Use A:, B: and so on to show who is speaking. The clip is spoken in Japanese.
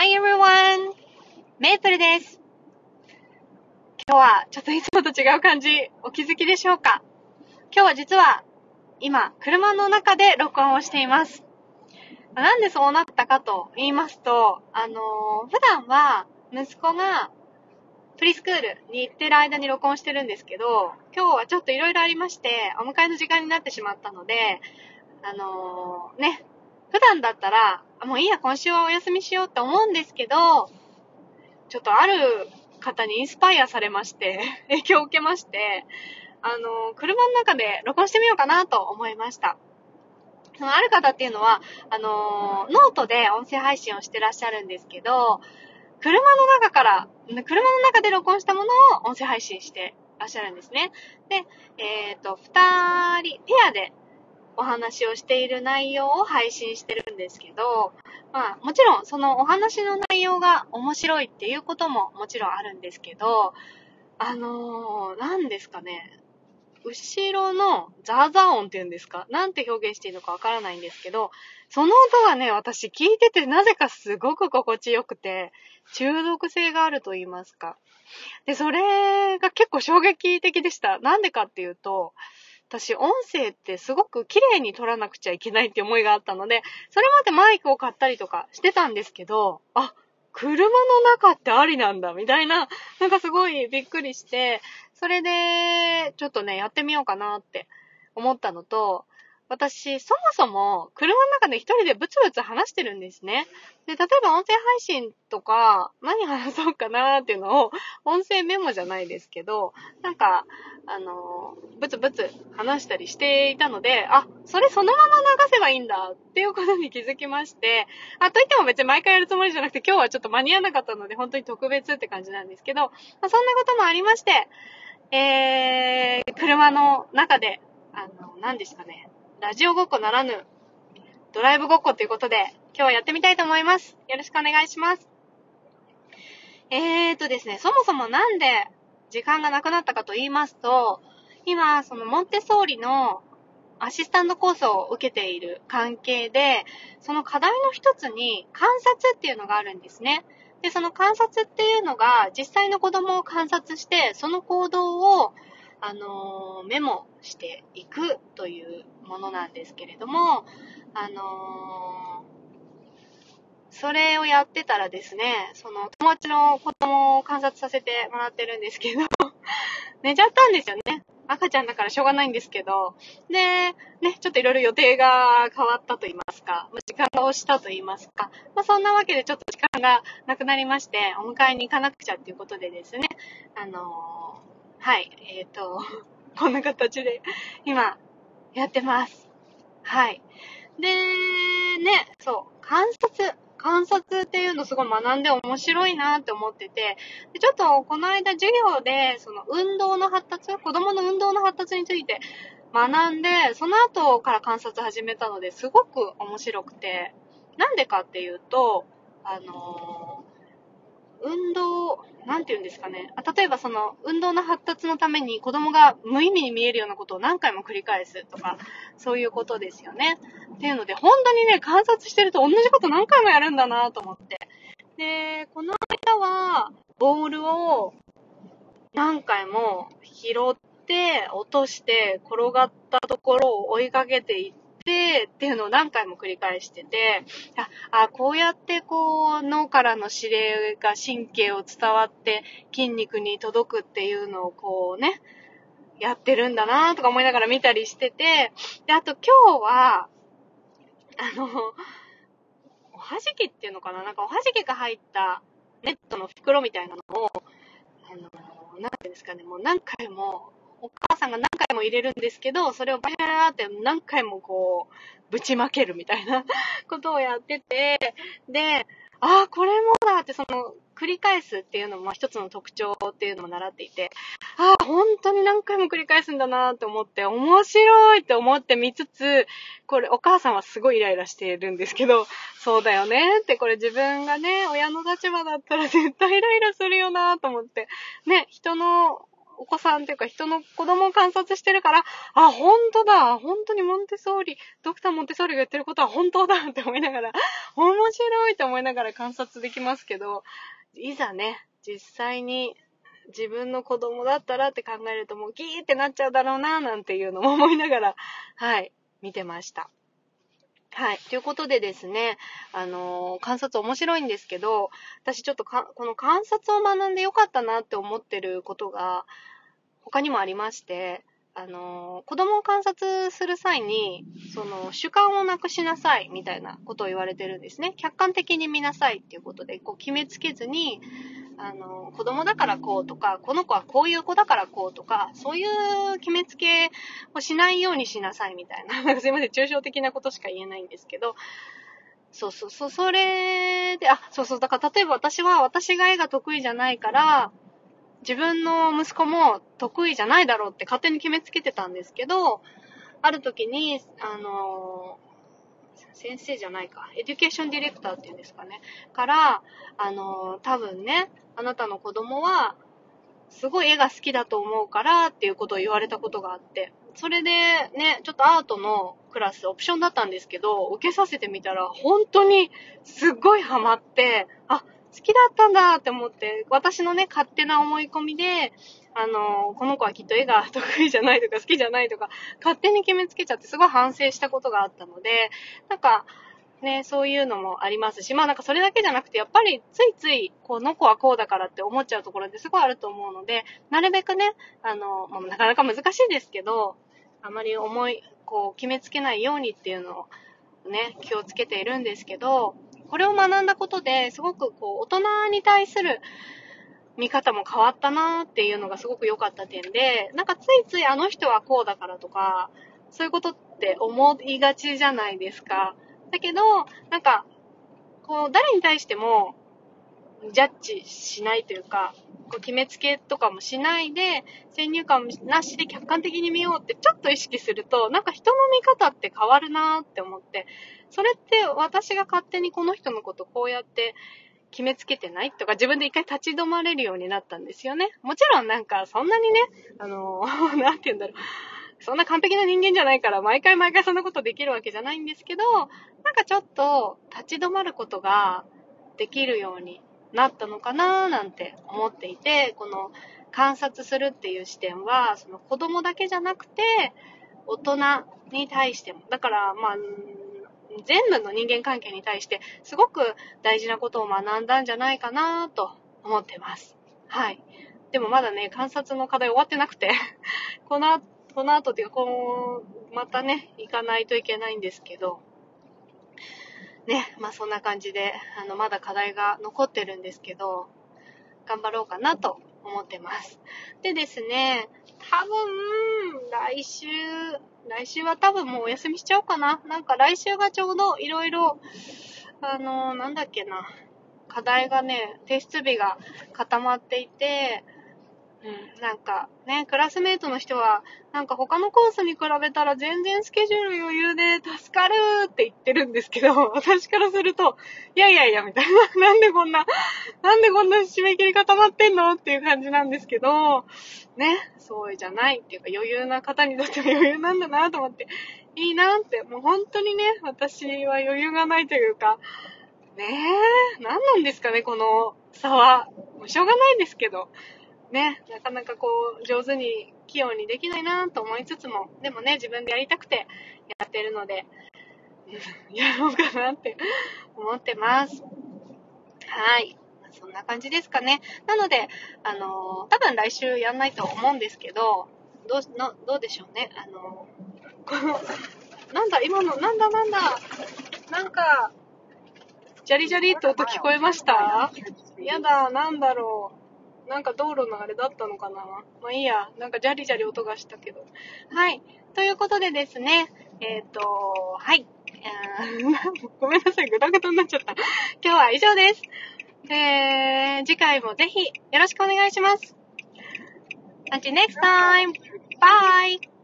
A: Hi everyone! メープルです。今日はちょっといつもと違う感じ、お気づきでしょうか？今日は実は今、車の中で録音をしています。なんでそうなったかと言いますと、あのー、普段は息子がプリスクールに行ってる間に録音してるんですけど、今日はちょっと色々ありまして、お迎えの時間になってしまったので、あのー、ね、普段だったら、もういいや、今週はお休みしようって思うんですけど、ちょっとある方にインスパイアされまして、影響を受けまして、あの、車の中で録音してみようかなと思いました。そのある方っていうのは、あのノートで音声配信をしてらっしゃるんですけど、車の中から、車の中で録音したものを音声配信してらっしゃるんですね。で、えっ、ー、と、二人、ペアでお話をしている内容を配信してるんですけど、まあ、もちろんそのお話の内容が面白いっていうことももちろんあるんですけど、あのー、何ですかね、後ろのザーザー音っていうんですか？なんて表現していいのかわからないんですけど、その音がね、私聞いててなぜかすごく心地よくて、中毒性があると言いますか。で、それが結構衝撃的でした。なんでかっていうと、私、音声ってすごく綺麗に撮らなくちゃいけないって思いがあったので、それまでマイクを買ったりとかしてたんですけど、あ、車の中ってありなんだ、みたいな、なんかすごいびっくりして、それで、ちょっとね、やってみようかなって思ったのと、私、そもそも、車の中で一人でブツブツ話してるんですね。で、例えば音声配信とか、何話そうかなーっていうのを、音声メモじゃないですけど、なんか、あのー、ブツブツ話したりしていたので、あ、それそのまま流せばいいんだっていうことに気づきまして、あ、といっても別に毎回やるつもりじゃなくて、今日はちょっと間に合わなかったので、本当に特別って感じなんですけど、まあ、そんなこともありまして、えー、車の中で、あの、何ですかね、ラジオごっこならぬ、ドライブごっこということで、今日はやってみたいと思います。よろしくお願いします。えーとですね、そもそもなんで時間がなくなったかと言いますと、今、そのモンテソーリのアシスタントコースを受けている関係で、その課題の一つに観察っていうのがあるんですね。で、その観察っていうのが実際の子供を観察して、その行動をあのメモしていくというものなんですけれども、あのそれをやってたらですね、その友達の子供を観察させてもらってるんですけど 寝ちゃったんですよね。赤ちゃんだからしょうがないんですけど、で、ね、ちょっといろいろ予定が変わったと言いますか、時間が押したと言いますか、まあ、そんなわけでちょっと時間がなくなりまして、お迎えに行かなくちゃっていうことでですね、あのはい、えっ、ー、と、こんな形で今やってます。はい。で、ね、そう、観察、観察っていうのすごい学んで面白いなって思ってて、でちょっとこの間授業で、その運動の発達、子供の運動の発達について学んで、その後から観察始めたのですごく面白くて、なんでかっていうと、あのー、運動、なんて言うんですかね。例えばその、運動の発達のために子供が無意味に見えるようなことを何回も繰り返すとか、そういうことですよね。っていうので、本当にね、観察してると同じこと何回もやるんだなと思って。で、この間は、ボールを何回も拾って、落として、転がったところを追いかけていって、て、っていうのを何回も繰り返してて、あ、こうやってこう、脳からの指令が神経を伝わって筋肉に届くっていうのをこうね、やってるんだなとか思いながら見たりしてて、で、あと今日は、あの、おはじきっていうのかななんかおはじきが入ったネットの袋みたいなのを、あの、なんていうんですかね、もう何回もお母さんが何回も入れるんですけど、それをバーって何回もこう、ぶちまけるみたいな ことをやってて、で、ああ、これもだって、その、繰り返すっていうのも一つの特徴っていうのも習っていて、ああ、本当に何回も繰り返すんだなって思って、面白いって思って見つつ、これ、お母さんはすごいイライラしているんですけど、そうだよねって、これ自分がね、親の立場だったら絶対イライラするよなと思って、ね、人のお子さんっていうか人の子供を観察してるから、あ、本当だ本当にモンテソーリ、ドクターモンテソーリが言ってることは本当だって思いながら、面白いって思いながら観察できますけど、いざね、実際に自分の子供だったらって考えるともうギーってなっちゃうだろうななんていうのも思いながら、はい、見てました。はい。ということでですね、あのー、観察面白いんですけど、私ちょっとかこの観察を学んでよかったなって思ってることが、他にもありまして、あの、子供を観察する際に、その、主観をなくしなさい、みたいなことを言われてるんですね。客観的に見なさいっていうことで、こう、決めつけずに、あの、子供だからこうとか、この子はこういう子だからこうとか、そういう決めつけをしないようにしなさい、みたいな。すいません、抽象的なことしか言えないんですけど、そうそうそう、それで、あ、そうそう、だから例えば私は、私が絵が得意じゃないから、自分の息子も得意じゃないだろうって勝手に決めつけてたんですけど、ある時に、あの先生じゃないか、 education director っていうんですかね、から、あの多分ね、あなたの子供は、すごい絵が好きだと思うからっていうことを言われたことがあって、それでね、ちょっとアートのクラスオプションだったんですけど、受けさせてみたら本当にすっごいハマって、あ、好きだったんだって思って、私のね、勝手な思い込みで、あの、この子はきっと絵が得意じゃないとか好きじゃないとか、勝手に決めつけちゃってすごい反省したことがあったので、なんか、ね、そういうのもありますし、まあなんかそれだけじゃなくて、やっぱりついつい、この子はこうだからって思っちゃうところってすごいあると思うので、なるべくね、あの、まあ、なかなか難しいですけど、あまり思い、こう、決めつけないようにっていうのをね、気をつけているんですけど、これを学んだことですごくこう、大人に対する見方も変わったなっていうのがすごく良かった点で、なんかついついあの人はこうだからとか、そういうことって思いがちじゃないですか。だけど、なんか、こう、誰に対しても、ジャッジしないというか、こう決めつけとかもしないで、先入観なしで客観的に見ようってちょっと意識すると、なんか人の見方って変わるなって思って、それって私が勝手にこの人のことこうやって決めつけてないとか自分で一回立ち止まれるようになったんですよね。もちろんなんかそんなにね、あの、なんて言うんだろう。そんな完璧な人間じゃないから、毎回毎回そんなことできるわけじゃないんですけど、なんかちょっと立ち止まることができるようになったのかななんて思っていて、この観察するっていう視点は、その子供だけじゃなくて、大人に対しても。だから、まあ、全部の人間関係に対してすごく大事なことを学んだんじゃないかなと思ってます。はい。でもまだね、観察の課題終わってなくて この、この後っていうか、こう、またね、行かないといけないんですけど、ね、まあそんな感じで、あの、まだ課題が残ってるんですけど、頑張ろうかなと思ってます。でですね、多分、来週、来週は多分もうお休みしちゃおうかな。なんか来週がちょうどいろいろ、あの、なんだっけな、課題がね、提出日が固まっていて、うん、なんかね、クラスメイトの人は、なんか他のコースに比べたら全然スケジュール余裕で助かるって言ってるんですけど、私からすると、いやいやいや、みたいな、なんでこんな、なんでこんな締め切り固まってんのっていう感じなんですけど、ね、そうじゃないっていうか余裕な方にとっては余裕なんだなと思って、いいなって、もう本当にね、私は余裕がないというか、ねえ、何なんですかね、この差は。もうしょうがないんですけど。ね、なかなかこう、上手に、器用にできないなと思いつつも、でもね、自分でやりたくてやってるので、やろうかなって思ってます。はい。そんな感じですかね。なので、あのー、多分来週やんないと思うんですけど、どう、のどうでしょうね。あのー、この、なんだ、今の、なんだなんだ、なんか、ジャリジャリって音聞こえました？やだ、なんだろう。なんか道路のあれだったのかな？まあいいや。なんかジャリジャリ音がしたけど。はい。ということでですね。えっ、ー、と、はい。ごめんなさい。ぐだぐだになっちゃった。今日は以上です。えー、次回もぜひよろしくお願いします。Until next time. Bye.